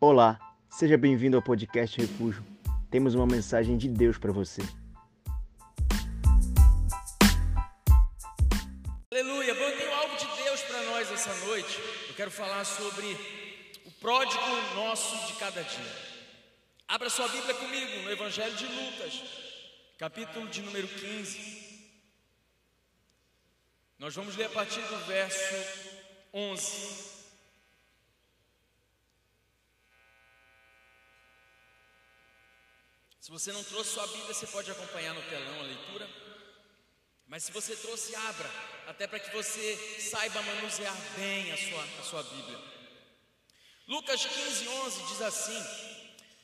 Olá, seja bem-vindo ao podcast Refúgio. Temos uma mensagem de Deus para você. Aleluia, eu tenho algo de Deus para nós essa noite. Eu quero falar sobre o pródigo nosso de cada dia. Abra sua Bíblia comigo no Evangelho de Lucas, capítulo de número 15. Nós vamos ler a partir do verso 11. Se você não trouxe sua Bíblia, você pode acompanhar no telão a leitura. Mas se você trouxe, abra, até para que você saiba manusear bem a sua, a sua Bíblia. Lucas 15, 11 diz assim: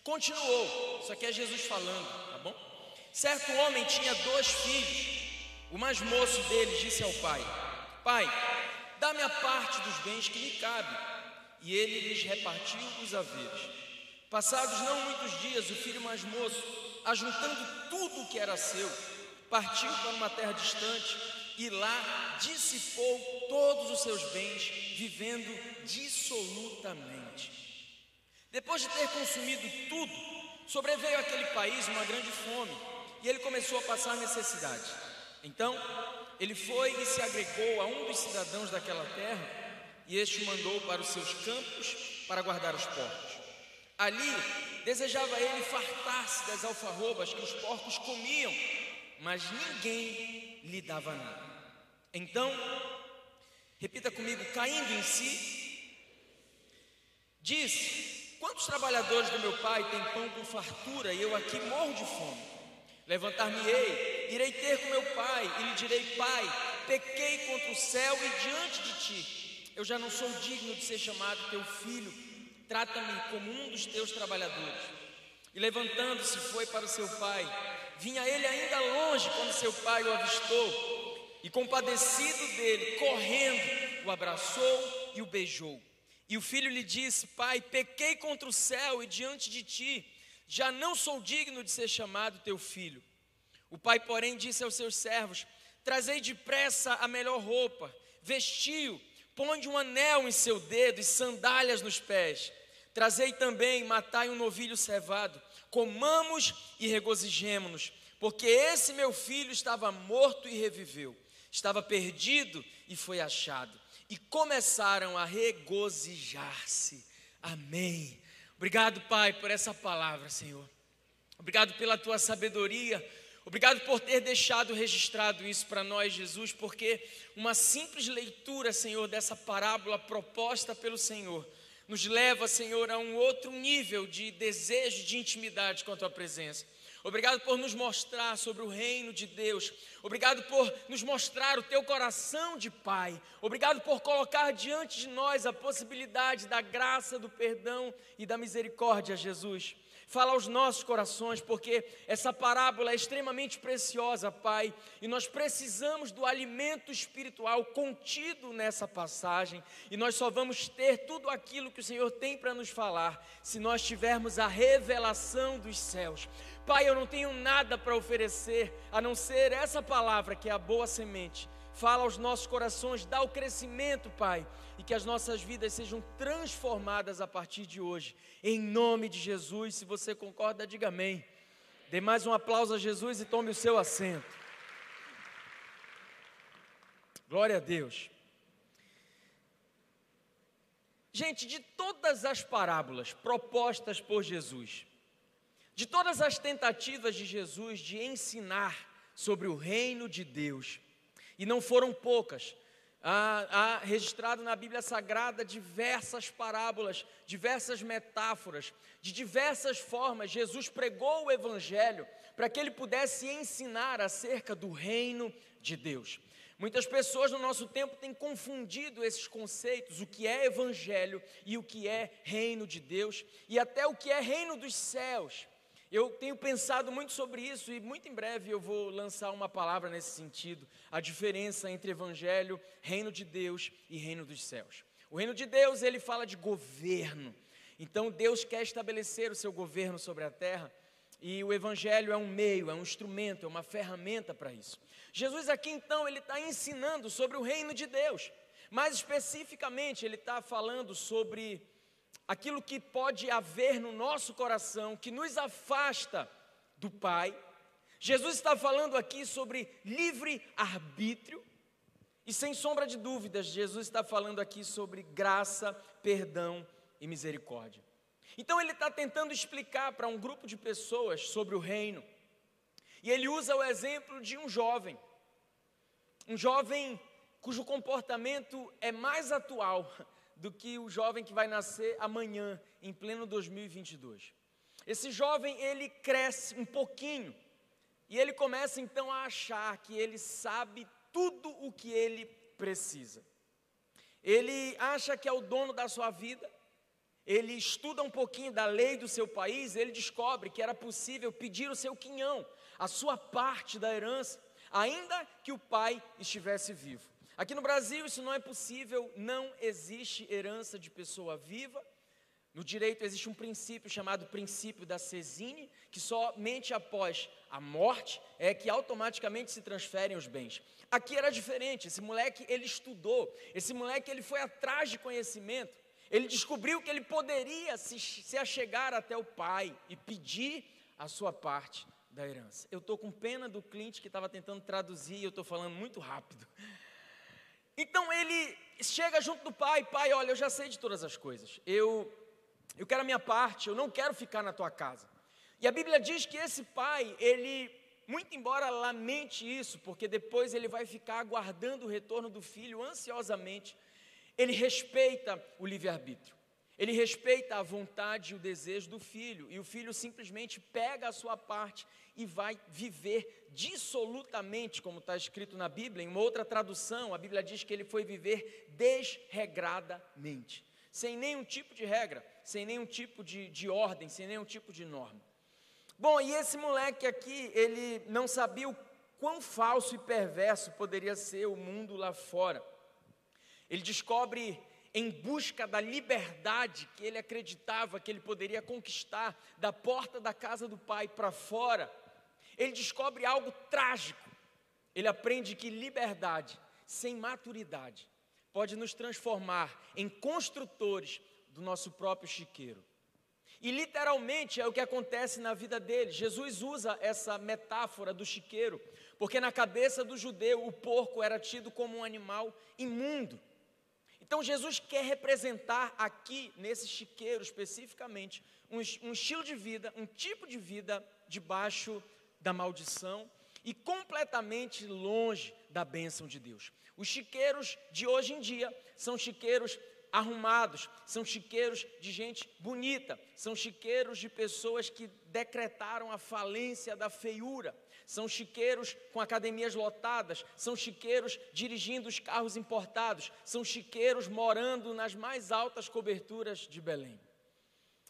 Continuou, isso aqui é Jesus falando, tá bom? Certo homem tinha dois filhos. O mais moço deles disse ao pai: Pai, dá-me a parte dos bens que me cabe. E ele lhes repartiu os haveres. Passados não muitos dias, o filho mais moço, ajuntando tudo o que era seu, partiu para uma terra distante e lá dissipou todos os seus bens, vivendo dissolutamente. Depois de ter consumido tudo, sobreveio àquele país uma grande fome e ele começou a passar necessidade. Então, ele foi e se agregou a um dos cidadãos daquela terra e este o mandou para os seus campos para guardar os porcos. Ali desejava ele fartar-se das alfarrobas que os porcos comiam, mas ninguém lhe dava nada. Então, repita comigo, caindo em si, disse: Quantos trabalhadores do meu pai têm pão com fartura e eu aqui morro de fome? Levantar-me-ei, irei ter com meu pai e lhe direi: Pai, pequei contra o céu e diante de ti. Eu já não sou digno de ser chamado teu filho trata-me como um dos teus trabalhadores. E levantando-se, foi para o seu pai. Vinha ele ainda longe quando seu pai o avistou, e compadecido dele, correndo, o abraçou e o beijou. E o filho lhe disse: Pai, pequei contra o céu e diante de ti, já não sou digno de ser chamado teu filho. O pai, porém, disse aos seus servos: Trazei depressa a melhor roupa, vestiu, põe um anel em seu dedo e sandálias nos pés. Trazei também, matai um novilho cevado, comamos e regozijemo-nos, porque esse meu filho estava morto e reviveu, estava perdido e foi achado. E começaram a regozijar-se. Amém. Obrigado, Pai, por essa palavra, Senhor. Obrigado pela tua sabedoria. Obrigado por ter deixado registrado isso para nós, Jesus, porque uma simples leitura, Senhor, dessa parábola proposta pelo Senhor nos leva, Senhor, a um outro nível de desejo de intimidade com a tua presença. Obrigado por nos mostrar sobre o reino de Deus. Obrigado por nos mostrar o teu coração de Pai. Obrigado por colocar diante de nós a possibilidade da graça, do perdão e da misericórdia, Jesus. Fala aos nossos corações, porque essa parábola é extremamente preciosa, Pai, e nós precisamos do alimento espiritual contido nessa passagem, e nós só vamos ter tudo aquilo que o Senhor tem para nos falar se nós tivermos a revelação dos céus. Pai, eu não tenho nada para oferecer a não ser essa palavra que é a boa semente Fala aos nossos corações, dá o crescimento, Pai, e que as nossas vidas sejam transformadas a partir de hoje. Em nome de Jesus, se você concorda, diga amém. Dê mais um aplauso a Jesus e tome o seu assento. Glória a Deus. Gente, de todas as parábolas propostas por Jesus, de todas as tentativas de Jesus de ensinar sobre o reino de Deus, e não foram poucas. Há, há, registrado na Bíblia Sagrada diversas parábolas, diversas metáforas, de diversas formas. Jesus pregou o Evangelho para que ele pudesse ensinar acerca do reino de Deus. Muitas pessoas no nosso tempo têm confundido esses conceitos, o que é Evangelho e o que é reino de Deus, e até o que é reino dos céus. Eu tenho pensado muito sobre isso e muito em breve eu vou lançar uma palavra nesse sentido, a diferença entre evangelho, reino de Deus e reino dos céus. O reino de Deus, ele fala de governo. Então Deus quer estabelecer o seu governo sobre a terra e o evangelho é um meio, é um instrumento, é uma ferramenta para isso. Jesus aqui então ele está ensinando sobre o reino de Deus, mais especificamente ele está falando sobre aquilo que pode haver no nosso coração que nos afasta do Pai. Jesus está falando aqui sobre livre arbítrio. E sem sombra de dúvidas, Jesus está falando aqui sobre graça, perdão e misericórdia. Então ele está tentando explicar para um grupo de pessoas sobre o reino. E ele usa o exemplo de um jovem. Um jovem cujo comportamento é mais atual do que o jovem que vai nascer amanhã, em pleno 2022. Esse jovem, ele cresce um pouquinho e ele começa então a achar que ele sabe tudo o que ele precisa. Ele acha que é o dono da sua vida, ele estuda um pouquinho da lei do seu país, ele descobre que era possível pedir o seu quinhão, a sua parte da herança, ainda que o pai estivesse vivo. Aqui no Brasil isso não é possível, não existe herança de pessoa viva. No direito existe um princípio chamado princípio da cesine, que somente após a morte é que automaticamente se transferem os bens. Aqui era diferente, esse moleque ele estudou, esse moleque ele foi atrás de conhecimento, ele descobriu que ele poderia se, se achegar até o pai e pedir a sua parte da herança. Eu estou com pena do cliente que estava tentando traduzir e eu estou falando muito rápido. Então ele chega junto do pai, pai, olha, eu já sei de todas as coisas. Eu eu quero a minha parte, eu não quero ficar na tua casa. E a Bíblia diz que esse pai, ele muito embora lamente isso, porque depois ele vai ficar aguardando o retorno do filho ansiosamente, ele respeita o livre-arbítrio. Ele respeita a vontade e o desejo do filho, e o filho simplesmente pega a sua parte e vai viver dissolutamente, como está escrito na Bíblia. Em uma outra tradução, a Bíblia diz que ele foi viver desregradamente, sem nenhum tipo de regra, sem nenhum tipo de, de ordem, sem nenhum tipo de norma. Bom, e esse moleque aqui, ele não sabia o quão falso e perverso poderia ser o mundo lá fora. Ele descobre em busca da liberdade que ele acreditava que ele poderia conquistar da porta da casa do pai para fora, ele descobre algo trágico. Ele aprende que liberdade sem maturidade pode nos transformar em construtores do nosso próprio chiqueiro. E literalmente é o que acontece na vida dele. Jesus usa essa metáfora do chiqueiro, porque na cabeça do judeu o porco era tido como um animal imundo. Então Jesus quer representar aqui, nesse chiqueiro especificamente, um, um, estilo de vida, um tipo de vida debaixo da maldição e completamente longe da bênção de Deus. Os chiqueiros de hoje em dia são chiqueiros arrumados, são chiqueiros de gente bonita, são chiqueiros de pessoas que decretaram a falência da feiura, são chiqueiros com academias lotadas, são chiqueiros dirigindo os carros importados, são chiqueiros morando nas mais altas coberturas de Belém.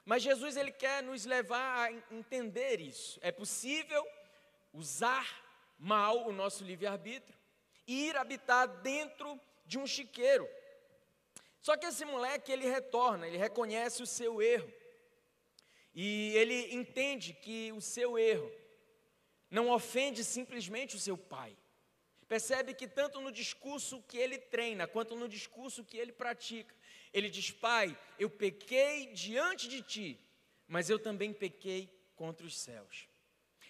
Mas Jesus ele quer nos levar a entender isso. É possível usar mal o nosso livre-arbítrio e ir habitar dentro de um chiqueiro. Só que esse moleque ele retorna, ele reconhece o seu erro. E ele entende que o seu erro não ofende simplesmente o seu pai. Percebe que tanto no discurso que ele treina, quanto no discurso que ele pratica, ele diz: Pai, eu pequei diante de ti, mas eu também pequei contra os céus.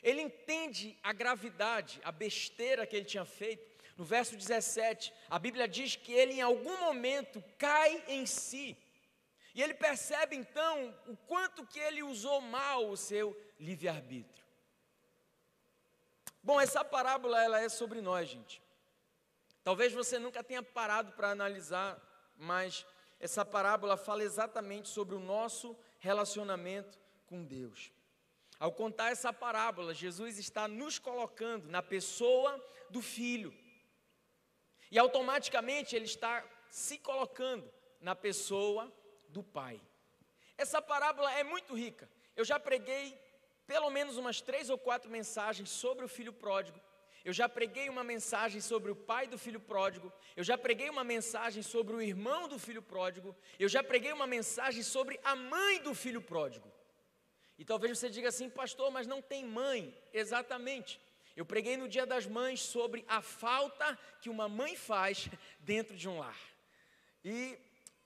Ele entende a gravidade, a besteira que ele tinha feito. No verso 17, a Bíblia diz que ele em algum momento cai em si. E ele percebe então o quanto que ele usou mal o seu livre-arbítrio. Bom, essa parábola ela é sobre nós, gente. Talvez você nunca tenha parado para analisar, mas essa parábola fala exatamente sobre o nosso relacionamento com Deus. Ao contar essa parábola, Jesus está nos colocando na pessoa do filho. E automaticamente ele está se colocando na pessoa do pai. Essa parábola é muito rica. Eu já preguei pelo menos umas três ou quatro mensagens sobre o filho pródigo. Eu já preguei uma mensagem sobre o pai do filho pródigo. Eu já preguei uma mensagem sobre o irmão do filho pródigo. Eu já preguei uma mensagem sobre a mãe do filho pródigo. E talvez você diga assim, pastor, mas não tem mãe. Exatamente. Eu preguei no Dia das Mães sobre a falta que uma mãe faz dentro de um lar. E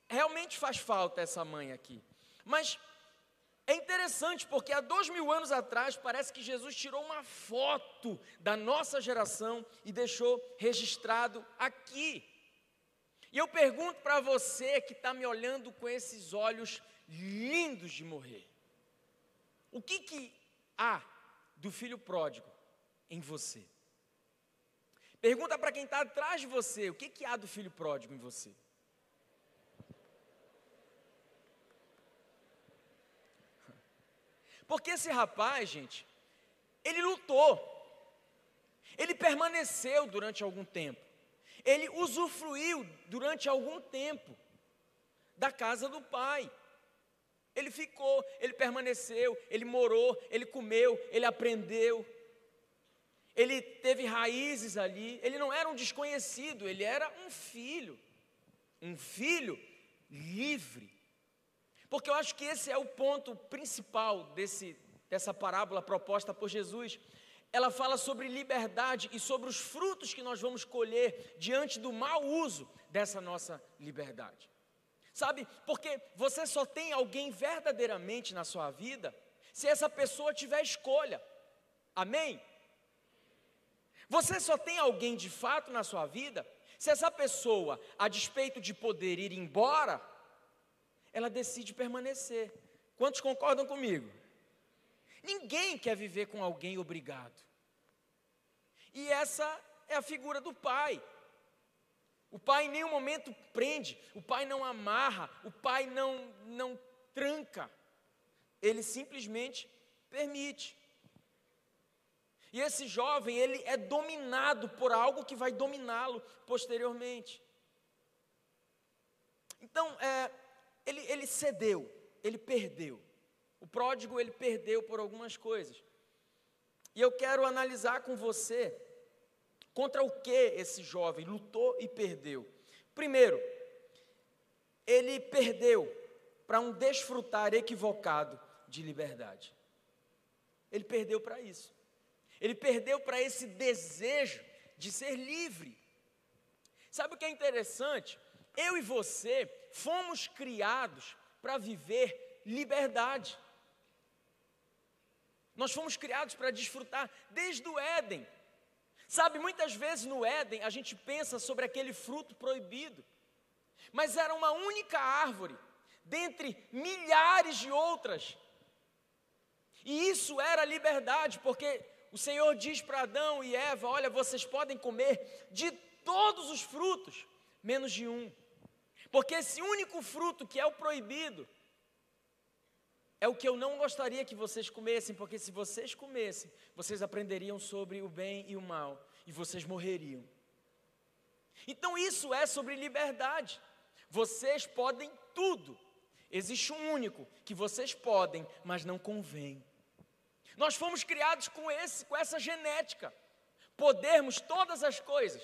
realmente faz falta essa mãe aqui. Mas é interessante porque há dois mil anos atrás parece que Jesus tirou uma foto da nossa geração e deixou registrado aqui. E eu pergunto para você que está me olhando com esses olhos lindos de morrer: o que, que há do filho pródigo em você? Pergunta para quem está atrás de você: o que, que há do filho pródigo em você? Porque esse rapaz, gente, ele lutou, ele permaneceu durante algum tempo, ele usufruiu durante algum tempo da casa do pai. Ele ficou, ele permaneceu, ele morou, ele comeu, ele aprendeu. Ele teve raízes ali, ele não era um desconhecido, ele era um filho. Um filho livre. Porque eu acho que esse é o ponto principal desse, dessa parábola proposta por Jesus. Ela fala sobre liberdade e sobre os frutos que nós vamos colher diante do mau uso dessa nossa liberdade. Sabe, porque você só tem alguém verdadeiramente na sua vida se essa pessoa tiver escolha. Amém? Você só tem alguém de fato na sua vida se essa pessoa, a despeito de poder ir embora, ela decide permanecer. Quantos concordam comigo? Ninguém quer viver com alguém obrigado. E essa é a figura do pai. O pai em nenhum momento prende, o pai não amarra, o pai não, não tranca. Ele simplesmente permite. E esse jovem, ele é dominado por algo que vai dominá-lo posteriormente. Então, é, ele, ele cedeu, ele perdeu. O pródigo, ele perdeu por algumas coisas. E eu quero analisar com você contra o que esse jovem lutou e perdeu. Primeiro, ele perdeu para um desfrutar equivocado de liberdade. Ele perdeu para isso. Ele perdeu para esse desejo de ser livre. Sabe o que é interessante? Eu e você fomos criados para viver liberdade. Nós fomos criados para desfrutar desde o Éden. Sabe, muitas vezes no Éden a gente pensa sobre aquele fruto proibido, mas era uma única árvore, dentre milhares de outras. E isso era liberdade, porque o Senhor diz para Adão e Eva: Olha, vocês podem comer de todos os frutos, menos de um. Porque esse único fruto que é o proibido, é o que eu não gostaria que vocês comessem, porque se vocês comessem, vocês aprenderiam sobre o bem e o mal, e vocês morreriam. Então isso é sobre liberdade. Vocês podem tudo. Existe um único que vocês podem, mas não convém. Nós fomos criados com esse, com essa genética, podermos todas as coisas.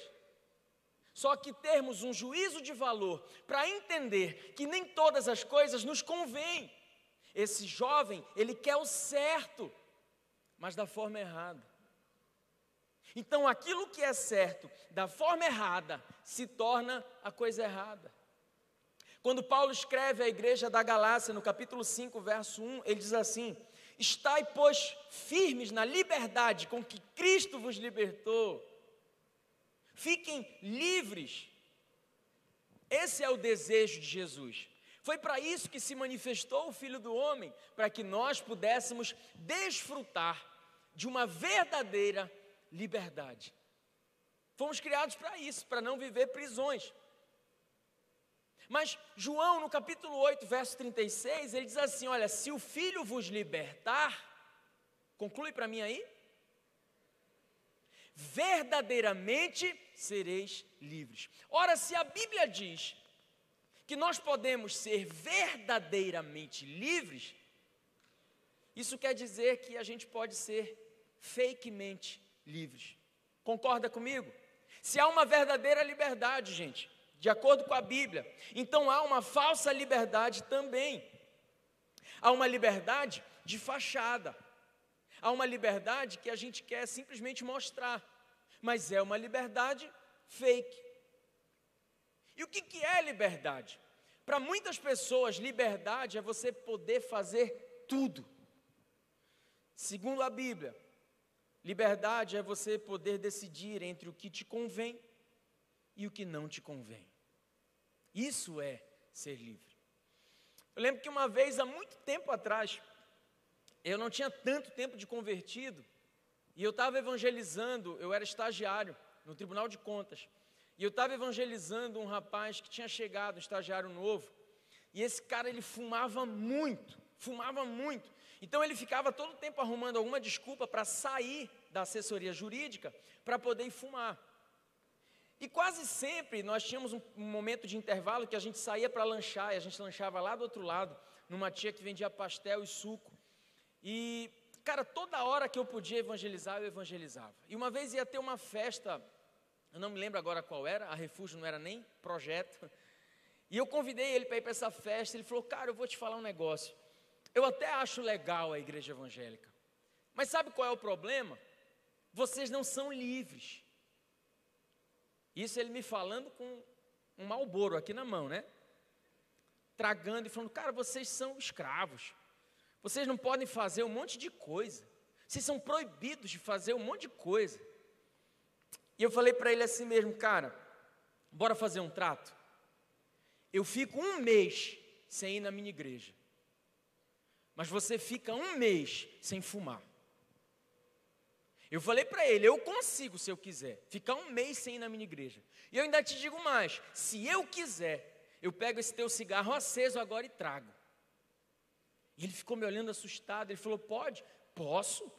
Só que termos um juízo de valor para entender que nem todas as coisas nos convêm. Esse jovem, ele quer o certo, mas da forma errada. Então, aquilo que é certo da forma errada se torna a coisa errada. Quando Paulo escreve à igreja da Galácia, no capítulo 5, verso 1, ele diz assim: Estai, pois, firmes na liberdade com que Cristo vos libertou Fiquem livres. Esse é o desejo de Jesus. Foi para isso que se manifestou o Filho do Homem, para que nós pudéssemos desfrutar de uma verdadeira liberdade. Fomos criados para isso, para não viver prisões. Mas João, no capítulo 8, verso 36, ele diz assim: Olha, se o filho vos libertar, conclui para mim aí, verdadeiramente sereis livres. Ora, se a Bíblia diz que nós podemos ser verdadeiramente livres, isso quer dizer que a gente pode ser fakemente livres. Concorda comigo? Se há uma verdadeira liberdade, gente, de acordo com a Bíblia, então há uma falsa liberdade também. Há uma liberdade de fachada. Há uma liberdade que a gente quer simplesmente mostrar mas é uma liberdade fake. E o que, que é liberdade? Para muitas pessoas, liberdade é você poder fazer tudo. Segundo a Bíblia, liberdade é você poder decidir entre o que te convém e o que não te convém. Isso é ser livre. Eu lembro que uma vez, há muito tempo atrás, eu não tinha tanto tempo de convertido, e eu estava evangelizando, eu era estagiário no Tribunal de Contas, e eu estava evangelizando um rapaz que tinha chegado, um estagiário novo, e esse cara ele fumava muito, fumava muito. Então ele ficava todo o tempo arrumando alguma desculpa para sair da assessoria jurídica para poder fumar. E quase sempre nós tínhamos um, um momento de intervalo que a gente saía para lanchar, e a gente lanchava lá do outro lado, numa tia que vendia pastel e suco. E, cara, toda hora que eu podia evangelizar, eu evangelizava. E uma vez ia ter uma festa, eu não me lembro agora qual era, a Refúgio não era nem projeto. E eu convidei ele para ir para essa festa, ele falou, cara, eu vou te falar um negócio. Eu até acho legal a igreja evangélica. Mas sabe qual é o problema? Vocês não são livres. Isso ele me falando com um malboro aqui na mão, né? Tragando e falando, cara, vocês são escravos. Vocês não podem fazer um monte de coisa. Vocês são proibidos de fazer um monte de coisa. E eu falei para ele assim mesmo, cara, bora fazer um trato. Eu fico um mês sem ir na minha igreja. Mas você fica um mês sem fumar. Eu falei para ele, eu consigo se eu quiser, ficar um mês sem ir na minha igreja. E eu ainda te digo mais: se eu quiser, eu pego esse teu cigarro aceso agora e trago. E ele ficou me olhando assustado. Ele falou: Pode? Posso.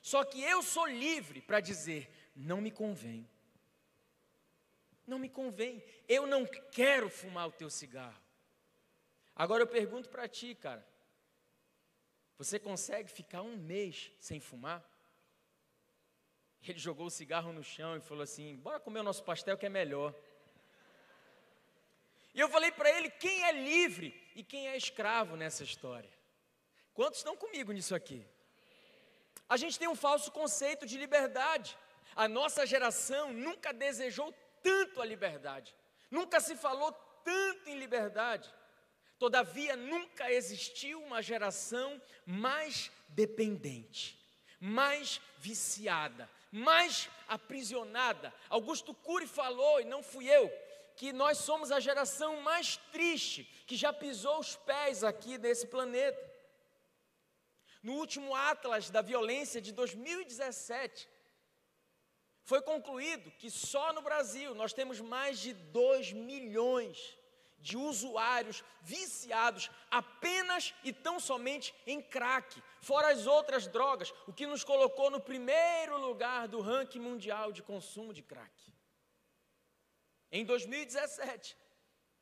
Só que eu sou livre para dizer: Não me convém. Não me convém. Eu não quero fumar o teu cigarro. Agora eu pergunto para ti, cara: você consegue ficar um mês sem fumar? Ele jogou o cigarro no chão e falou assim: Bora comer o nosso pastel que é melhor. E eu falei para ele: quem é livre e quem é escravo nessa história? Quantos estão comigo nisso aqui? A gente tem um falso conceito de liberdade. A nossa geração nunca desejou tanto a liberdade, nunca se falou tanto em liberdade. Todavia, nunca existiu uma geração mais dependente, mais viciada, mais aprisionada. Augusto Cury falou, e não fui eu, que nós somos a geração mais triste que já pisou os pés aqui nesse planeta. No último Atlas da Violência de 2017, foi concluído que só no Brasil nós temos mais de 2 milhões de usuários viciados apenas e tão somente em crack, fora as outras drogas, o que nos colocou no primeiro lugar do ranking mundial de consumo de crack. Em 2017,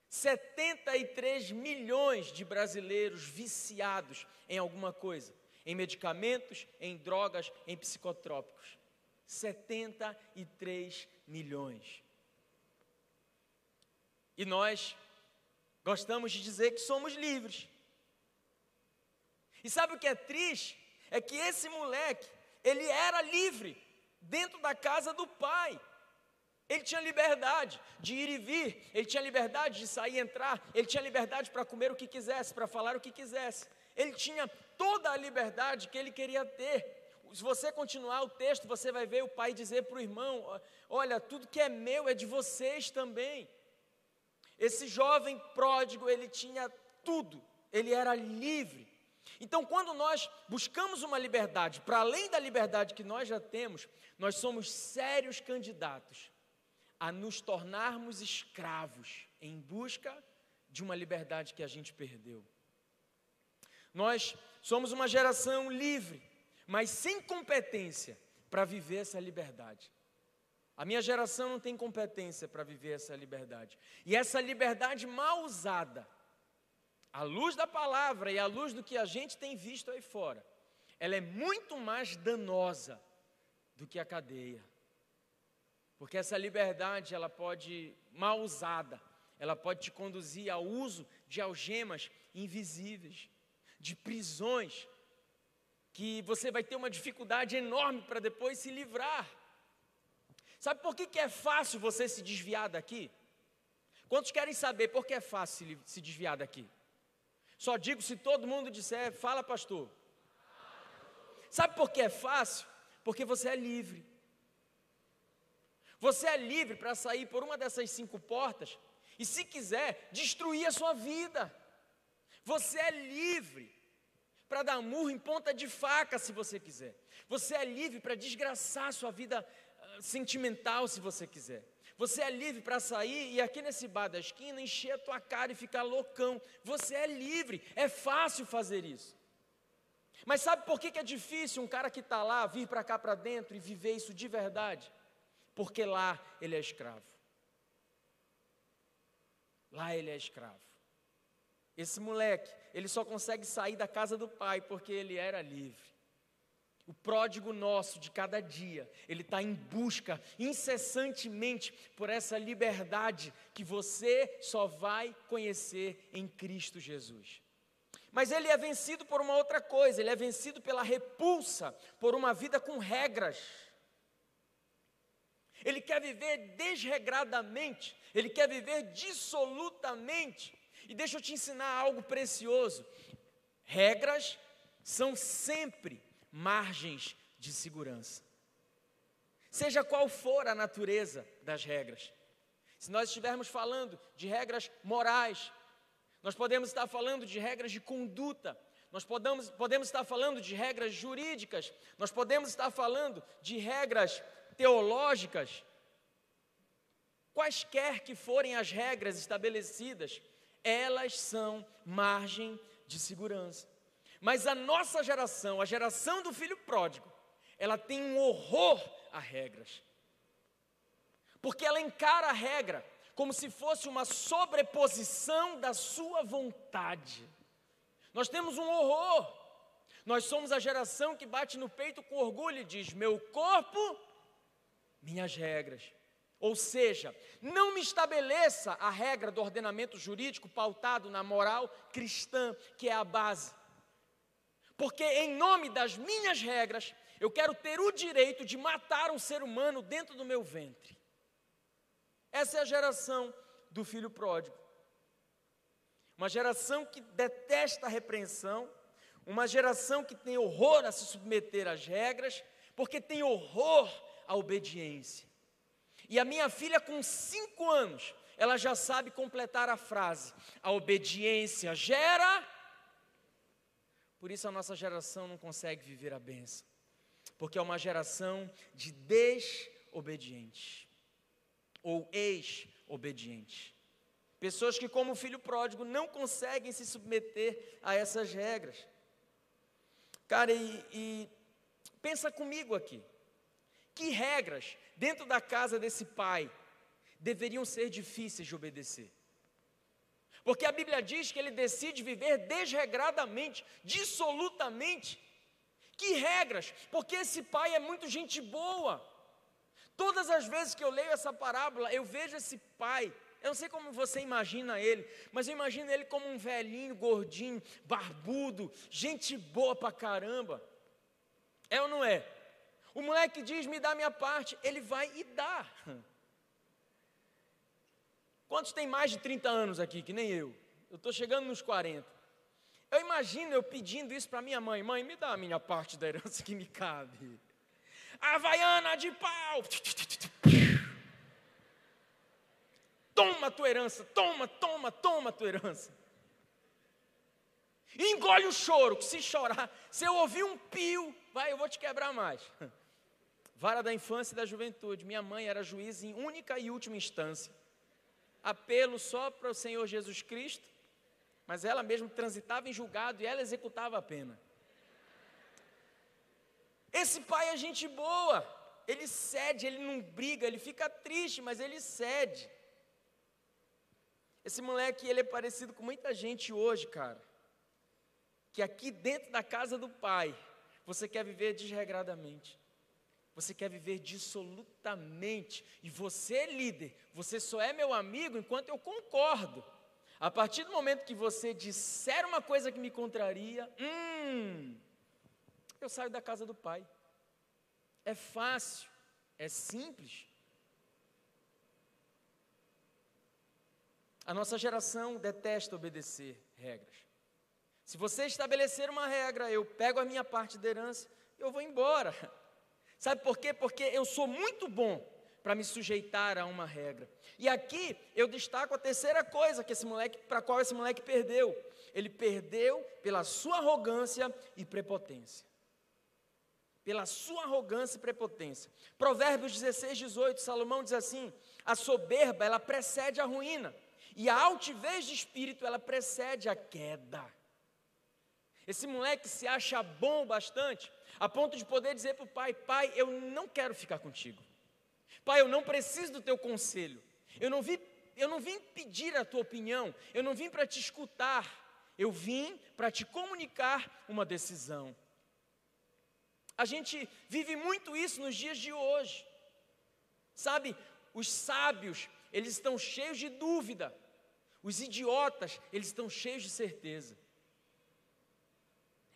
73 milhões de brasileiros viciados em alguma coisa, em medicamentos, em drogas, em psicotrópicos. 73 milhões. E nós Gostamos de dizer que somos livres. E sabe o que é triste? É que esse moleque, ele era livre dentro da casa do pai. Ele tinha liberdade de ir e vir, ele tinha liberdade de sair e entrar, ele tinha liberdade para comer o que quisesse, para falar o que quisesse. Ele tinha toda a liberdade que ele queria ter. Se você continuar o texto, você vai ver o pai dizer para o irmão: Olha, tudo que é meu é de vocês também. Esse jovem pródigo, ele tinha tudo, ele era livre. Então, quando nós buscamos uma liberdade, para além da liberdade que nós já temos, nós somos sérios candidatos a nos tornarmos escravos em busca de uma liberdade que a gente perdeu. Nós somos uma geração livre, mas sem competência para viver essa liberdade. A minha geração não tem competência para viver essa liberdade. E essa liberdade mal usada, à luz da palavra e à luz do que a gente tem visto aí fora, ela é muito mais danosa do que a cadeia. Porque essa liberdade, ela pode, mal usada, ela pode te conduzir ao uso de algemas invisíveis, de prisões, que você vai ter uma dificuldade enorme para depois se livrar. Sabe por que, que é fácil você se desviar daqui? Quantos querem saber por que é fácil se desviar daqui? Só digo se todo mundo disser, fala pastor. Sabe por que é fácil? Porque você é livre. Você é livre para sair por uma dessas cinco portas e, se quiser, destruir a sua vida. Você é livre para dar murro em ponta de faca, se você quiser. Você é livre para desgraçar a sua vida uh, sentimental, se você quiser. Você é livre para sair e aqui nesse bar da esquina encher a tua cara e ficar loucão. Você é livre, é fácil fazer isso. Mas sabe por que, que é difícil um cara que está lá vir para cá para dentro e viver isso de verdade? Porque lá ele é escravo. Lá ele é escravo. Esse moleque, ele só consegue sair da casa do pai porque ele era livre. O pródigo nosso de cada dia, ele está em busca incessantemente por essa liberdade que você só vai conhecer em Cristo Jesus. Mas ele é vencido por uma outra coisa, ele é vencido pela repulsa, por uma vida com regras. Ele quer viver desregradamente, ele quer viver dissolutamente. E deixa eu te ensinar algo precioso: regras são sempre margens de segurança. Seja qual for a natureza das regras. Se nós estivermos falando de regras morais, nós podemos estar falando de regras de conduta, nós podemos, podemos estar falando de regras jurídicas, nós podemos estar falando de regras teológicas. Quaisquer que forem as regras estabelecidas, elas são margem de segurança. Mas a nossa geração, a geração do filho pródigo, ela tem um horror a regras. Porque ela encara a regra como se fosse uma sobreposição da sua vontade. Nós temos um horror. Nós somos a geração que bate no peito com orgulho e diz: meu corpo, minhas regras. Ou seja, não me estabeleça a regra do ordenamento jurídico pautado na moral cristã, que é a base. Porque, em nome das minhas regras, eu quero ter o direito de matar um ser humano dentro do meu ventre. Essa é a geração do filho pródigo. Uma geração que detesta a repreensão, uma geração que tem horror a se submeter às regras, porque tem horror à obediência. E a minha filha, com cinco anos, ela já sabe completar a frase: a obediência gera por isso a nossa geração não consegue viver a benção, porque é uma geração de desobedientes ou ex-obedientes. Pessoas que, como o filho pródigo, não conseguem se submeter a essas regras. Cara, e, e pensa comigo aqui. Que regras dentro da casa desse pai deveriam ser difíceis de obedecer? Porque a Bíblia diz que ele decide viver desregradamente, dissolutamente. Que regras? Porque esse pai é muito gente boa. Todas as vezes que eu leio essa parábola, eu vejo esse pai. Eu não sei como você imagina ele, mas eu imagino ele como um velhinho, gordinho, barbudo, gente boa pra caramba. É ou não é? O moleque diz: Me dá minha parte, ele vai e dá. Quantos tem mais de 30 anos aqui, que nem eu? Eu estou chegando nos 40. Eu imagino eu pedindo isso para minha mãe: mãe, me dá a minha parte da herança que me cabe. Havaiana de pau. Toma a tua herança, toma, toma, toma a tua herança. E engole o choro, que se chorar, se eu ouvir um pio, vai, eu vou te quebrar mais. Vara da infância e da juventude. Minha mãe era juiz em única e última instância apelo só para o Senhor Jesus Cristo, mas ela mesmo transitava em julgado e ela executava a pena. Esse pai é gente boa, ele cede, ele não briga, ele fica triste, mas ele cede. Esse moleque, ele é parecido com muita gente hoje, cara. Que aqui dentro da casa do pai, você quer viver desregradamente. Você quer viver dissolutamente. E você, líder, você só é meu amigo enquanto eu concordo. A partir do momento que você disser uma coisa que me contraria, hum, eu saio da casa do pai. É fácil, é simples. A nossa geração detesta obedecer regras. Se você estabelecer uma regra, eu pego a minha parte da herança, eu vou embora. Sabe por quê? Porque eu sou muito bom para me sujeitar a uma regra. E aqui eu destaco a terceira coisa que esse moleque, para qual esse moleque perdeu. Ele perdeu pela sua arrogância e prepotência. Pela sua arrogância e prepotência. Provérbios 16, 18, Salomão diz assim: a soberba ela precede a ruína, e a altivez de espírito ela precede a queda. Esse moleque se acha bom bastante, a ponto de poder dizer para o pai: Pai, eu não quero ficar contigo. Pai, eu não preciso do teu conselho. Eu não vim, eu não vim pedir a tua opinião. Eu não vim para te escutar. Eu vim para te comunicar uma decisão. A gente vive muito isso nos dias de hoje. Sabe, os sábios, eles estão cheios de dúvida. Os idiotas, eles estão cheios de certeza.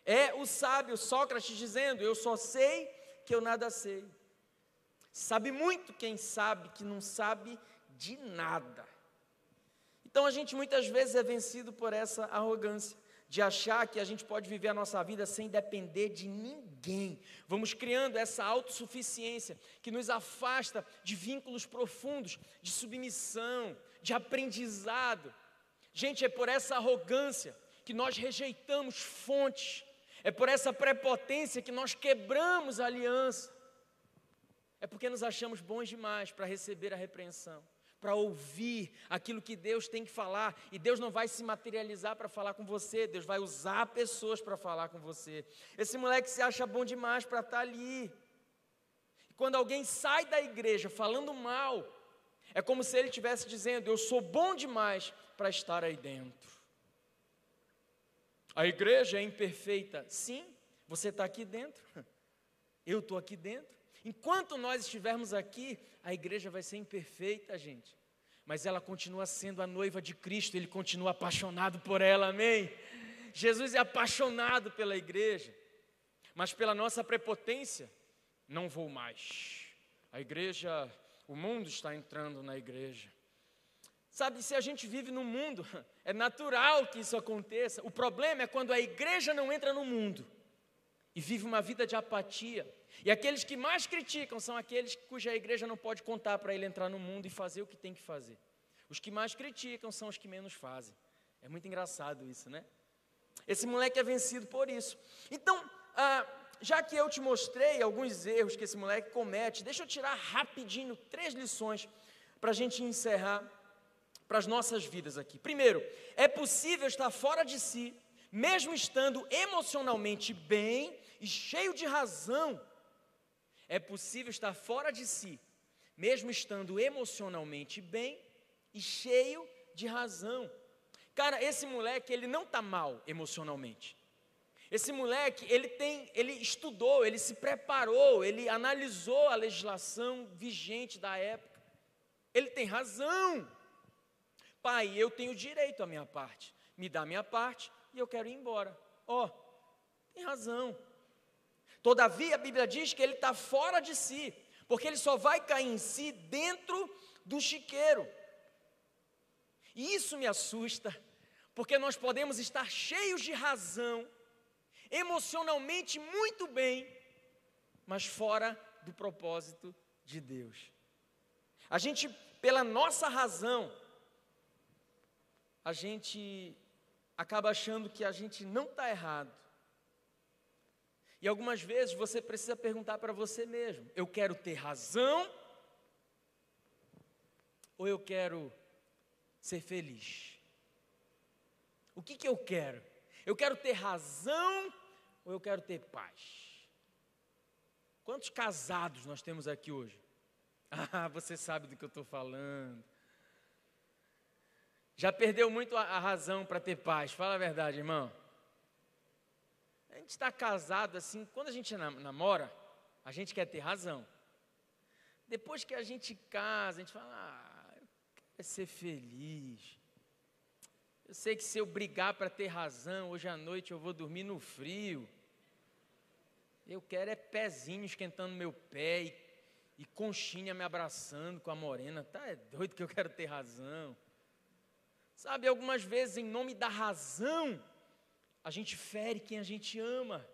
É o sábio Sócrates dizendo: Eu só sei que eu nada sei. Sabe muito quem sabe que não sabe de nada. Então a gente muitas vezes é vencido por essa arrogância de achar que a gente pode viver a nossa vida sem depender de ninguém. Vamos criando essa autossuficiência que nos afasta de vínculos profundos, de submissão, de aprendizado. Gente, é por essa arrogância que nós rejeitamos fontes, é por essa prepotência que nós quebramos a aliança. É porque nos achamos bons demais para receber a repreensão, para ouvir aquilo que Deus tem que falar, e Deus não vai se materializar para falar com você, Deus vai usar pessoas para falar com você. Esse moleque se acha bom demais para estar ali. E quando alguém sai da igreja falando mal, é como se ele estivesse dizendo: Eu sou bom demais para estar aí dentro. A igreja é imperfeita. Sim, você está aqui dentro. Eu estou aqui dentro. Enquanto nós estivermos aqui, a igreja vai ser imperfeita, gente. Mas ela continua sendo a noiva de Cristo, ele continua apaixonado por ela, amém? Jesus é apaixonado pela igreja, mas pela nossa prepotência, não vou mais. A igreja, o mundo está entrando na igreja. Sabe, se a gente vive no mundo, é natural que isso aconteça. O problema é quando a igreja não entra no mundo e vive uma vida de apatia. E aqueles que mais criticam são aqueles cuja igreja não pode contar para ele entrar no mundo e fazer o que tem que fazer. Os que mais criticam são os que menos fazem. É muito engraçado isso, né? Esse moleque é vencido por isso. Então, ah, já que eu te mostrei alguns erros que esse moleque comete, deixa eu tirar rapidinho três lições para a gente encerrar para as nossas vidas aqui. Primeiro, é possível estar fora de si, mesmo estando emocionalmente bem e cheio de razão. É possível estar fora de si, mesmo estando emocionalmente bem e cheio de razão. Cara, esse moleque, ele não está mal emocionalmente. Esse moleque, ele tem, ele estudou, ele se preparou, ele analisou a legislação vigente da época. Ele tem razão. Pai, eu tenho direito à minha parte. Me dá minha parte e eu quero ir embora. Ó, oh, tem razão. Todavia, a Bíblia diz que ele está fora de si, porque ele só vai cair em si dentro do chiqueiro. E isso me assusta, porque nós podemos estar cheios de razão, emocionalmente muito bem, mas fora do propósito de Deus. A gente, pela nossa razão, a gente acaba achando que a gente não está errado. E algumas vezes você precisa perguntar para você mesmo: eu quero ter razão ou eu quero ser feliz? O que, que eu quero? Eu quero ter razão ou eu quero ter paz? Quantos casados nós temos aqui hoje? Ah, você sabe do que eu estou falando. Já perdeu muito a, razão para ter paz, fala a verdade, irmão. A gente está casado assim, quando a gente namora, a gente quer ter razão. Depois que a gente casa, a gente fala, ah, eu quero ser feliz. Eu sei que se eu brigar para ter razão, hoje à noite eu vou dormir no frio. Eu quero é pezinho esquentando meu pé e, e conchinha me abraçando com a morena. Tá é doido que eu quero ter razão. Sabe, algumas vezes, em nome da razão, a gente fere quem a gente ama.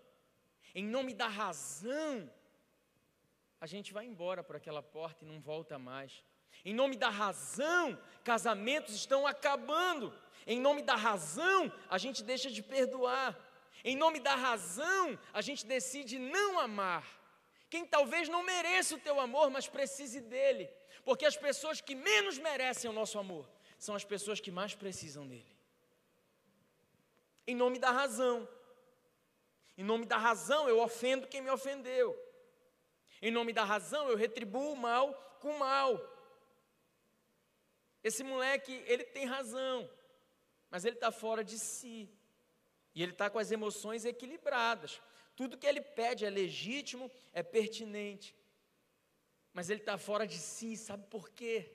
Em nome da razão, a gente vai embora por aquela porta e não volta mais. Em nome da razão, casamentos estão acabando. Em nome da razão, a gente deixa de perdoar. Em nome da razão, a gente decide não amar. Quem talvez não mereça o teu amor, mas precise dele. Porque as pessoas que menos merecem o nosso amor são as pessoas que mais precisam dele. Em nome da razão. Em nome da razão, eu ofendo quem me ofendeu. Em nome da razão, eu retribuo o mal com o mal. Esse moleque, ele tem razão, mas ele está fora de si. E ele está com as emoções equilibradas. Tudo que ele pede é legítimo, é pertinente. Mas ele está fora de si, sabe por quê?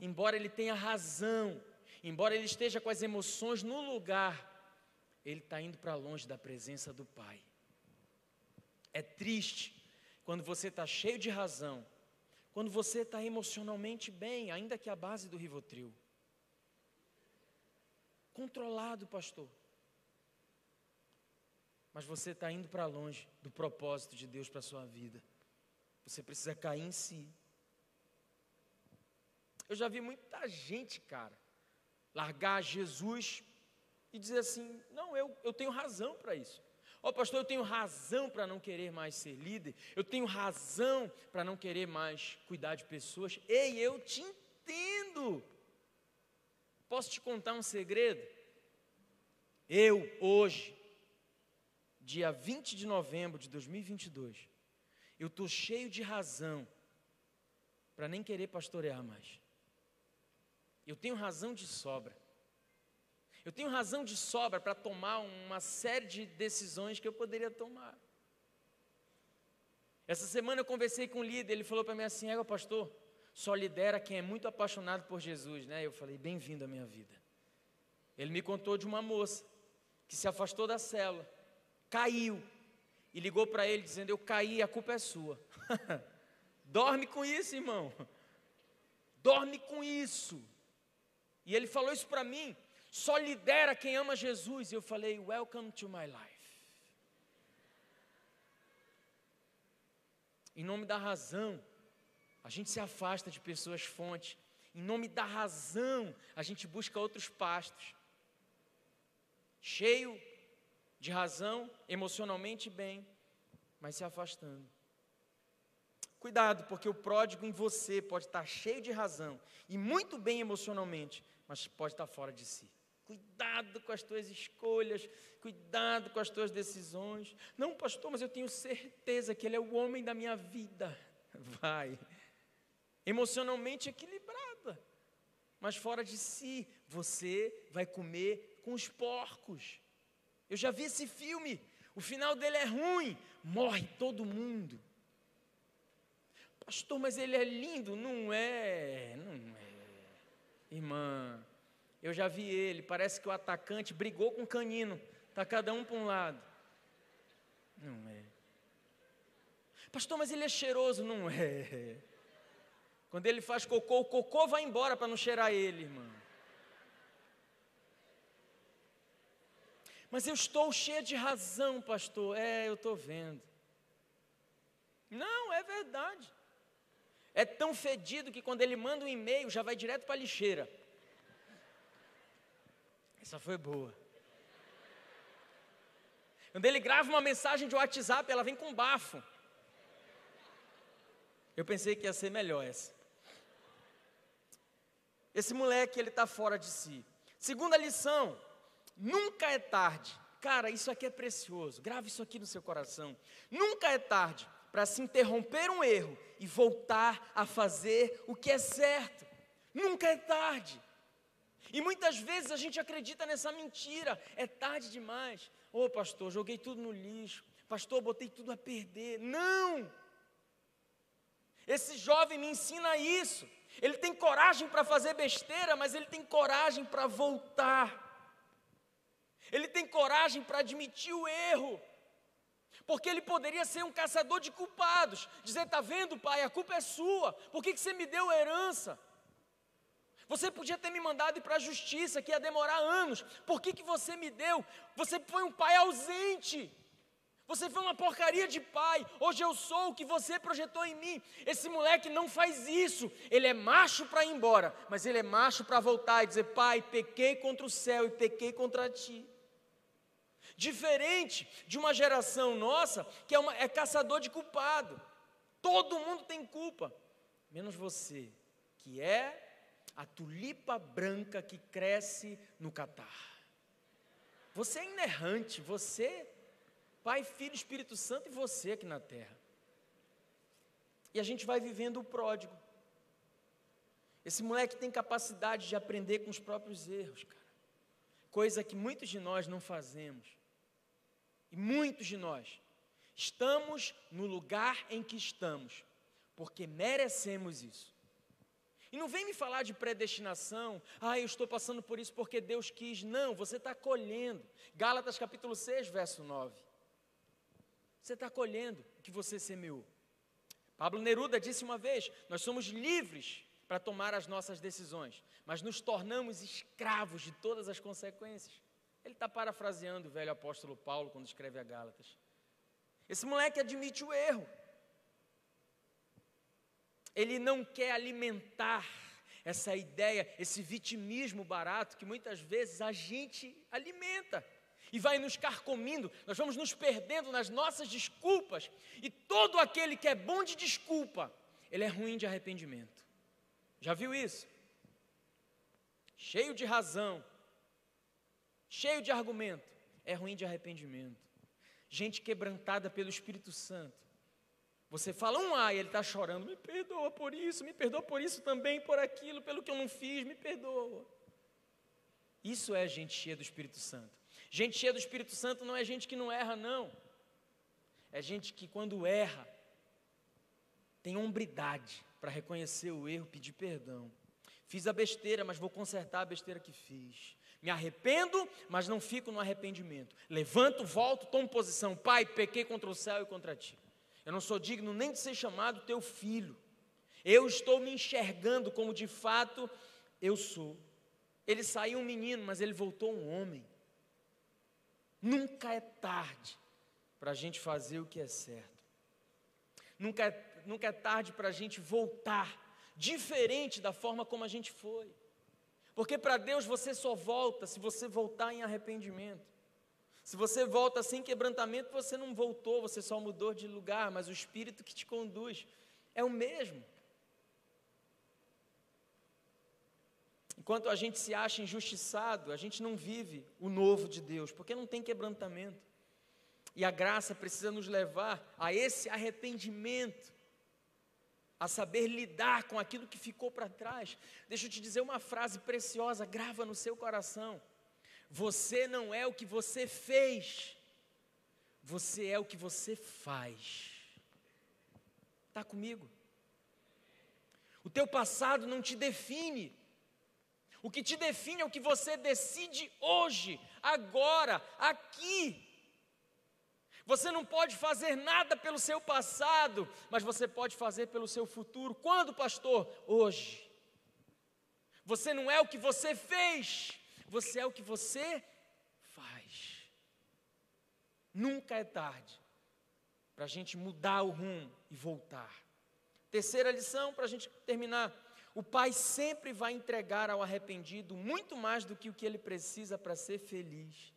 Embora ele tenha razão, embora ele esteja com as emoções no lugar, ele está indo para longe da presença do Pai. É triste quando você está cheio de razão, quando você está emocionalmente bem, ainda que a base do Rivotril. Controlado, pastor. Mas você está indo para longe do propósito de Deus para a sua vida. Você precisa cair em si. Eu já vi muita gente, cara, largar Jesus e dizer assim: não, eu, eu tenho razão para isso. Ó oh, pastor, eu tenho razão para não querer mais ser líder, eu tenho razão para não querer mais cuidar de pessoas. Ei, eu te entendo. Posso te contar um segredo? Eu, hoje, dia 20 de novembro de 2022, eu estou cheio de razão para nem querer pastorear mais. Eu tenho razão de sobra. Eu tenho razão de sobra para tomar uma série de decisões que eu poderia tomar. Essa semana eu conversei com um líder, ele falou para mim assim: é, pastor, só lidera quem é muito apaixonado por Jesus, né? Eu falei: bem-vindo à minha vida. Ele me contou de uma moça que se afastou da cela, caiu e ligou para ele dizendo: Eu caí, a culpa é sua. Dorme com isso, irmão. Dorme com isso. E ele falou isso para mim. Só lidera quem ama Jesus. E eu falei, welcome to my life. Em nome da razão, a gente se afasta de pessoas fonte. Em nome da razão, a gente busca outros pastos. Cheio de razão, emocionalmente bem, mas se afastando. Cuidado, porque o pródigo em você pode estar cheio de razão e muito bem emocionalmente, mas pode estar fora de si. Cuidado com as tuas escolhas, cuidado com as tuas decisões. Não, pastor, mas eu tenho certeza que ele é o homem da minha vida. Vai. Emocionalmente equilibrada, mas fora de si, você vai comer com os porcos. Eu já vi esse filme, o final dele é ruim, morre todo mundo. Pastor, mas ele é lindo? Não é, não é. Irmã, eu já vi ele, parece que o atacante brigou com o canino, está cada um para um lado. Não é. Pastor, mas ele é cheiroso? Não é. Quando ele faz cocô, o cocô vai embora para não cheirar ele, irmão. Mas eu estou cheia de razão, pastor. É, eu estou vendo. Não, é verdade. É tão fedido que quando ele manda um e-mail já vai direto para a lixeira. Essa foi boa. Quando ele grava uma mensagem de WhatsApp, ela vem com bafo. Eu pensei que ia ser melhor essa. Esse moleque, ele está fora de si. Segunda lição, nunca é tarde. Cara, isso aqui é precioso. Grave isso aqui no seu coração. Nunca é tarde para se interromper um erro e voltar a fazer o que é certo. Nunca é tarde. E muitas vezes a gente acredita nessa mentira, é tarde demais. Ô oh, pastor, joguei tudo no lixo. Pastor, botei tudo a perder. Não! Esse jovem me ensina isso. Ele tem coragem para fazer besteira, mas ele tem coragem para voltar. Ele tem coragem para admitir o erro. Porque ele poderia ser um caçador de culpados, dizer: está vendo, pai, a culpa é sua, por que, que você me deu a herança? Você podia ter me mandado ir para a justiça, que ia demorar anos. Por que, que você me deu? Você foi um pai ausente. Você foi uma porcaria de pai. Hoje eu sou o que você projetou em mim. Esse moleque não faz isso. Ele é macho para ir embora, mas ele é macho para voltar e dizer: Pai, pequei contra o céu e pequei contra ti. Diferente de uma geração nossa que é, uma, é caçador de culpado. Todo mundo tem culpa, menos você, que é a tulipa branca que cresce no catar. Você é inerrante, você Pai, Filho, Espírito Santo e você aqui na terra. E a gente vai vivendo o pródigo. Esse moleque tem capacidade de aprender com os próprios erros, cara. Coisa que muitos de nós não fazemos. E muitos de nós estamos no lugar em que estamos, porque merecemos isso. E não vem me falar de predestinação, ah, eu estou passando por isso porque Deus quis. Não, você está colhendo. Gálatas capítulo 6, verso 9. Você está colhendo o que você semeou. Pablo Neruda disse uma vez: Nós somos livres para tomar as nossas decisões, mas nos tornamos escravos de todas as consequências. Ele está parafraseando o velho apóstolo Paulo quando escreve a Gálatas. Esse moleque admite o erro. Ele não quer alimentar essa ideia, esse vitimismo barato que muitas vezes a gente alimenta e vai nos carcomindo, nós vamos nos perdendo nas nossas desculpas, e todo aquele que é bom de desculpa, ele é ruim de arrependimento. Já viu isso? Cheio de razão, cheio de argumento, é ruim de arrependimento. Gente quebrantada pelo Espírito Santo. Você fala um ai, ele está chorando, me perdoa por isso, me perdoa por isso também, por aquilo, pelo que eu não fiz, me perdoa. Isso é gente cheia do Espírito Santo. Gente cheia do Espírito Santo não é gente que não erra, não. É gente que, quando erra, tem hombridade para reconhecer o erro, pedir perdão. Fiz a besteira, mas vou consertar a besteira que fiz. Me arrependo, mas não fico no arrependimento. Levanto, volto, tomo posição. Pai, pequei contra o céu e contra ti. Eu não sou digno nem de ser chamado teu filho. Eu estou me enxergando como de fato eu sou. Ele saiu um menino, mas ele voltou um homem. Nunca é tarde para a gente fazer o que é certo. Nunca é, nunca é tarde para a gente voltar diferente da forma como a gente foi. Porque para Deus você só volta se você voltar em arrependimento. Se você volta sem quebrantamento, você não voltou, você só mudou de lugar, mas o Espírito que te conduz é o mesmo. Enquanto a gente se acha injustiçado, a gente não vive o novo de Deus, porque não tem quebrantamento. E a graça precisa nos levar a esse arrependimento, a saber lidar com aquilo que ficou para trás. Deixa eu te dizer uma frase preciosa, grava no seu coração. Você não é o que você fez, você é o que você faz. Está comigo? O teu passado não te define, o que te define é o que você decide hoje, agora, aqui. Você não pode fazer nada pelo seu passado, mas você pode fazer pelo seu futuro. Quando, pastor? Hoje. Você não é o que você fez, você é o que você faz. Nunca é tarde para a gente mudar o rumo e voltar. Terceira lição para a gente terminar. O pai sempre vai entregar ao arrependido muito mais do que o que ele precisa para ser feliz.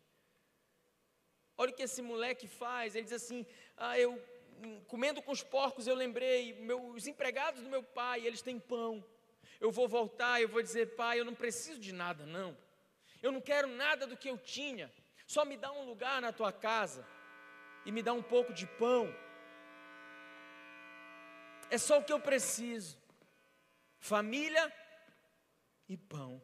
Olha o que esse moleque faz. Ele diz assim: Ah, eu comendo com os porcos, eu lembrei, meu, os empregados do meu pai, eles têm pão. Eu vou voltar, eu vou dizer, pai, eu não preciso de nada, não. Eu não quero nada do que eu tinha. Só me dá um lugar na tua casa e me dá um pouco de pão. É só o que eu preciso família e pão.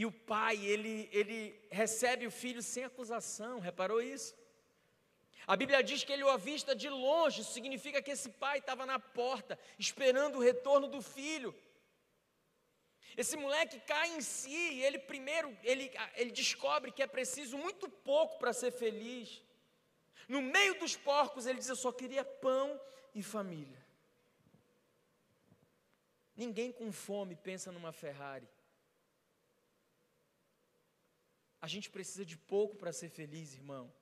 E o pai, ele, ele recebe o filho sem acusação, reparou isso? A Bíblia diz que ele o avista de longe, isso significa que esse pai estava na porta, esperando o retorno do filho. Esse moleque cai em si, e ele primeiro, ele, ele descobre que é preciso muito pouco para ser feliz. No meio dos porcos, ele diz: Eu só queria pão e família. Ninguém com fome pensa numa Ferrari. A gente precisa de pouco para ser feliz, irmão.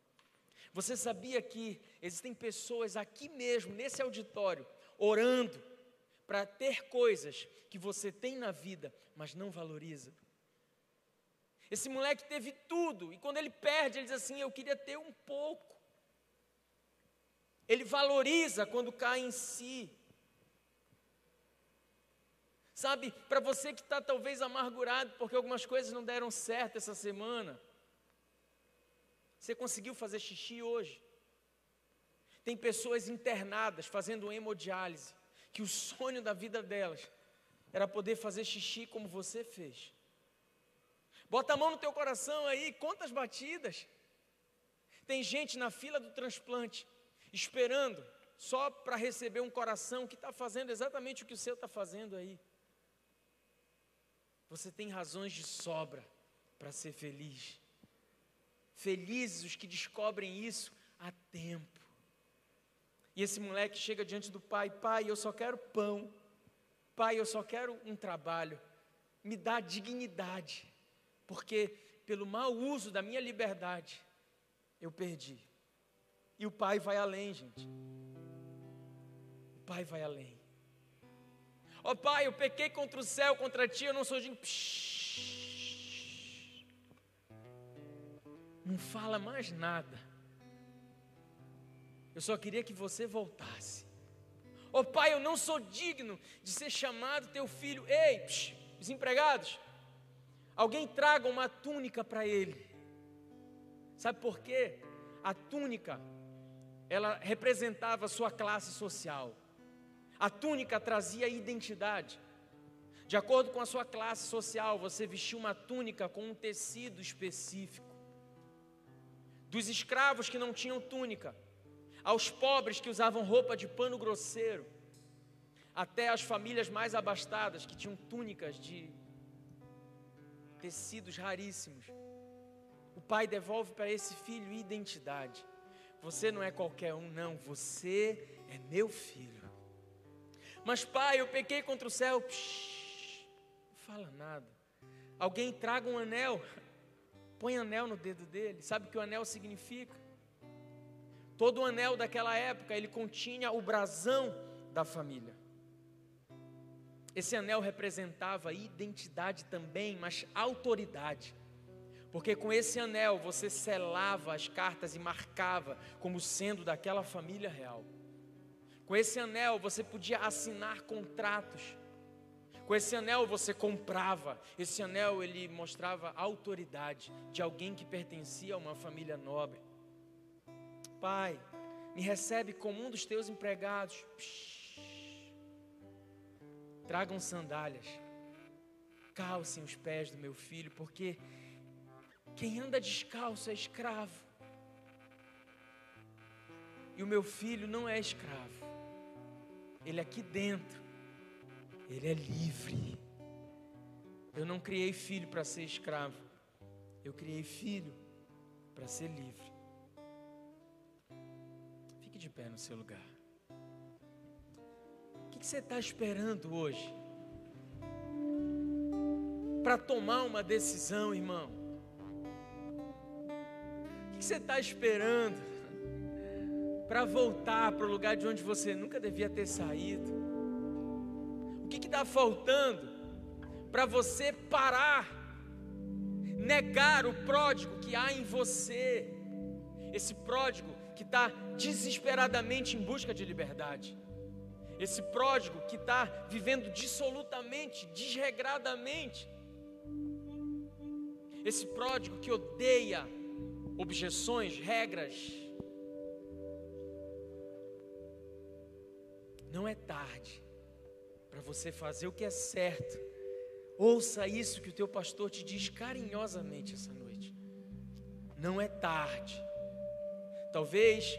Você sabia que existem pessoas aqui mesmo, nesse auditório, orando para ter coisas que você tem na vida, mas não valoriza? Esse moleque teve tudo, e quando ele perde, ele diz assim: Eu queria ter um pouco. Ele valoriza quando cai em si. Sabe, para você que está talvez amargurado porque algumas coisas não deram certo essa semana, você conseguiu fazer xixi hoje? Tem pessoas internadas fazendo hemodiálise, que o sonho da vida delas era poder fazer xixi como você fez. Bota a mão no teu coração aí, quantas batidas. Tem gente na fila do transplante, esperando só para receber um coração que está fazendo exatamente o que o seu está fazendo aí. Você tem razões de sobra para ser feliz. Felizes os que descobrem isso a tempo. E esse moleque chega diante do pai: Pai, eu só quero pão. Pai, eu só quero um trabalho. Me dá dignidade. Porque pelo mau uso da minha liberdade, eu perdi. E o pai vai além, gente. O pai vai além. Ó oh, pai, eu pequei contra o céu, contra ti, eu não sou digno. Não fala mais nada. Eu só queria que você voltasse. Ô oh, pai, eu não sou digno de ser chamado teu filho. Ei, psh, alguém traga uma túnica para ele. Sabe por quê? A túnica, ela representava a sua classe social. A túnica trazia identidade. De acordo com a sua classe social, você vestia uma túnica com um tecido específico dos escravos que não tinham túnica, aos pobres que usavam roupa de pano grosseiro, até as famílias mais abastadas que tinham túnicas de tecidos raríssimos. O pai devolve para esse filho identidade. Você não é qualquer um, não, você é meu filho. Mas pai, eu pequei contra o céu. Psh, não fala nada. Alguém traga um anel. Põe anel no dedo dele. Sabe o que o anel significa? Todo o anel daquela época, ele continha o brasão da família. Esse anel representava identidade também, mas autoridade. Porque com esse anel você selava as cartas e marcava como sendo daquela família real. Com esse anel você podia assinar contratos com esse anel você comprava. Esse anel ele mostrava autoridade de alguém que pertencia a uma família nobre. Pai, me recebe como um dos teus empregados. Tragam sandálias. Calcem os pés do meu filho, porque quem anda descalço é escravo. E o meu filho não é escravo. Ele é aqui dentro ele é livre. Eu não criei filho para ser escravo. Eu criei filho para ser livre. Fique de pé no seu lugar. O que você está esperando hoje? Para tomar uma decisão, irmão. O que você está esperando para voltar para o lugar de onde você nunca devia ter saído? O que está faltando para você parar, negar o pródigo que há em você? Esse pródigo que está desesperadamente em busca de liberdade. Esse pródigo que está vivendo dissolutamente, desregradamente. Esse pródigo que odeia objeções, regras. Não é tarde para você fazer o que é certo. Ouça isso que o teu pastor te diz carinhosamente essa noite. Não é tarde. Talvez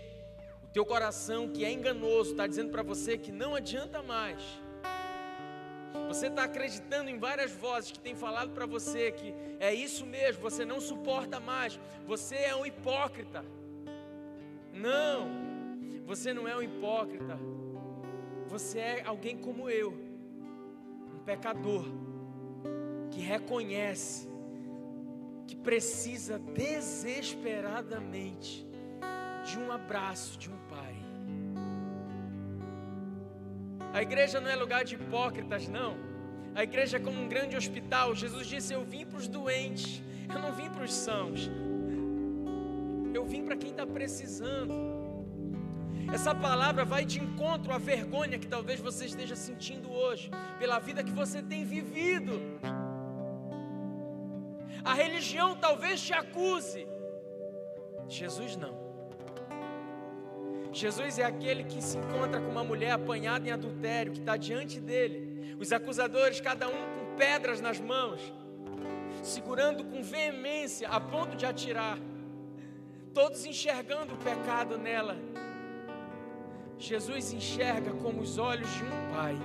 o teu coração que é enganoso está dizendo para você que não adianta mais. Você está acreditando em várias vozes que têm falado para você que é isso mesmo, você não suporta mais, você é um hipócrita. Não, você não é um hipócrita. Você é alguém como eu, um pecador que reconhece que precisa desesperadamente de um abraço de um pai. A igreja não é lugar de hipócritas, não. A igreja é como um grande hospital. Jesus disse: Eu vim para os doentes, eu não vim para os sãos. Eu vim para quem está precisando. Essa palavra vai de encontro à vergonha que talvez você esteja sentindo hoje, pela vida que você tem vivido. A religião talvez te acuse, Jesus não. Jesus é aquele que se encontra com uma mulher apanhada em adultério, que está diante dele, os acusadores, cada um com pedras nas mãos, segurando com veemência, a ponto de atirar todos enxergando o pecado nela. Jesus enxerga como os olhos de um pai.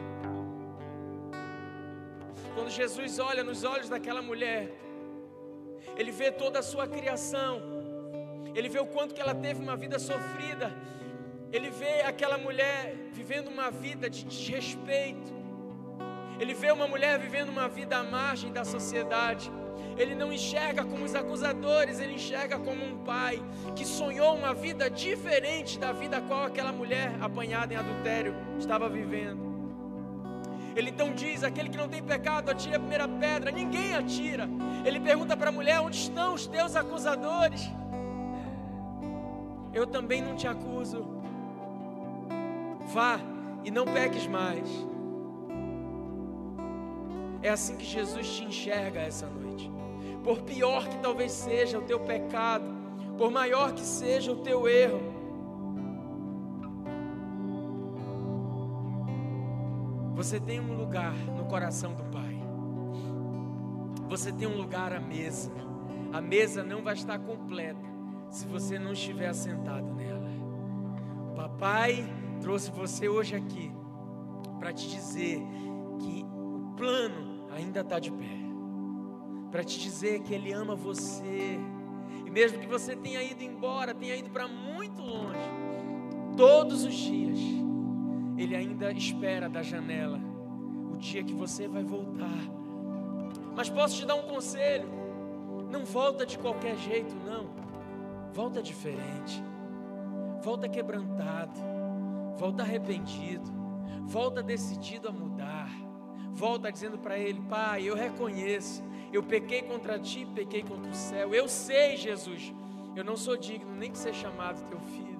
Quando Jesus olha nos olhos daquela mulher, ele vê toda a sua criação, ele vê o quanto que ela teve uma vida sofrida, ele vê aquela mulher vivendo uma vida de desrespeito, ele vê uma mulher vivendo uma vida à margem da sociedade. Ele não enxerga como os acusadores, ele enxerga como um pai que sonhou uma vida diferente da vida a qual aquela mulher apanhada em adultério estava vivendo. Ele então diz: aquele que não tem pecado, atire a primeira pedra. Ninguém atira. Ele pergunta para a mulher: onde estão os teus acusadores? Eu também não te acuso. Vá e não peques mais. É assim que Jesus te enxerga essa noite por pior que talvez seja o teu pecado, por maior que seja o teu erro, você tem um lugar no coração do Pai. Você tem um lugar à mesa. A mesa não vai estar completa se você não estiver assentado nela. Papai trouxe você hoje aqui para te dizer que o plano ainda está de pé para te dizer que Ele ama você. E mesmo que você tenha ido embora, tenha ido para muito longe, todos os dias, Ele ainda espera da janela o dia que você vai voltar. Mas posso te dar um conselho: não volta de qualquer jeito, não. Volta diferente. Volta quebrantado. Volta arrependido. Volta decidido a mudar. Volta dizendo para Ele: Pai, eu reconheço eu pequei contra ti, pequei contra o céu. Eu sei, Jesus, eu não sou digno nem de ser chamado teu filho.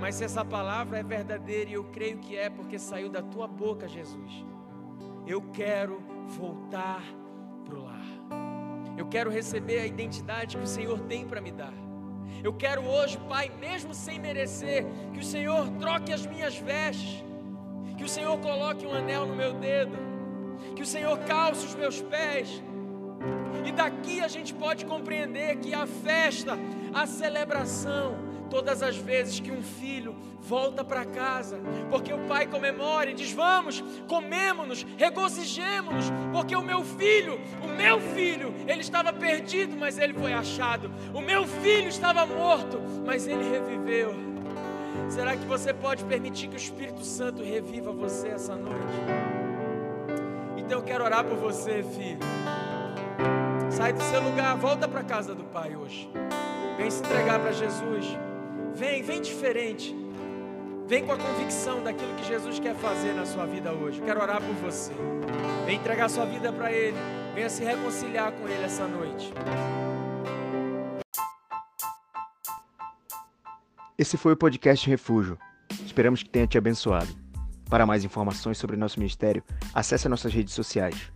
Mas se essa palavra é verdadeira, e eu creio que é, porque saiu da tua boca, Jesus, eu quero voltar para o lar. Eu quero receber a identidade que o Senhor tem para me dar. Eu quero hoje, Pai, mesmo sem merecer, que o Senhor troque as minhas vestes, que o Senhor coloque um anel no meu dedo, que o Senhor calce os meus pés, e daqui a gente pode compreender que a festa, a celebração, todas as vezes que um filho volta para casa, porque o pai comemora e diz: Vamos, comemos-nos, regozijemos-nos, porque o meu filho, o meu filho, ele estava perdido, mas ele foi achado, o meu filho estava morto, mas ele reviveu. Será que você pode permitir que o Espírito Santo reviva você essa noite? Então eu quero orar por você, filho. Sai do seu lugar, volta para casa do Pai hoje. Vem se entregar para Jesus. Vem, vem diferente. Vem com a convicção daquilo que Jesus quer fazer na sua vida hoje. Eu quero orar por você. Vem entregar sua vida para Ele. Venha se reconciliar com Ele essa noite. Esse foi o podcast Refúgio. Esperamos que tenha te abençoado. Para mais informações sobre nosso ministério, acesse nossas redes sociais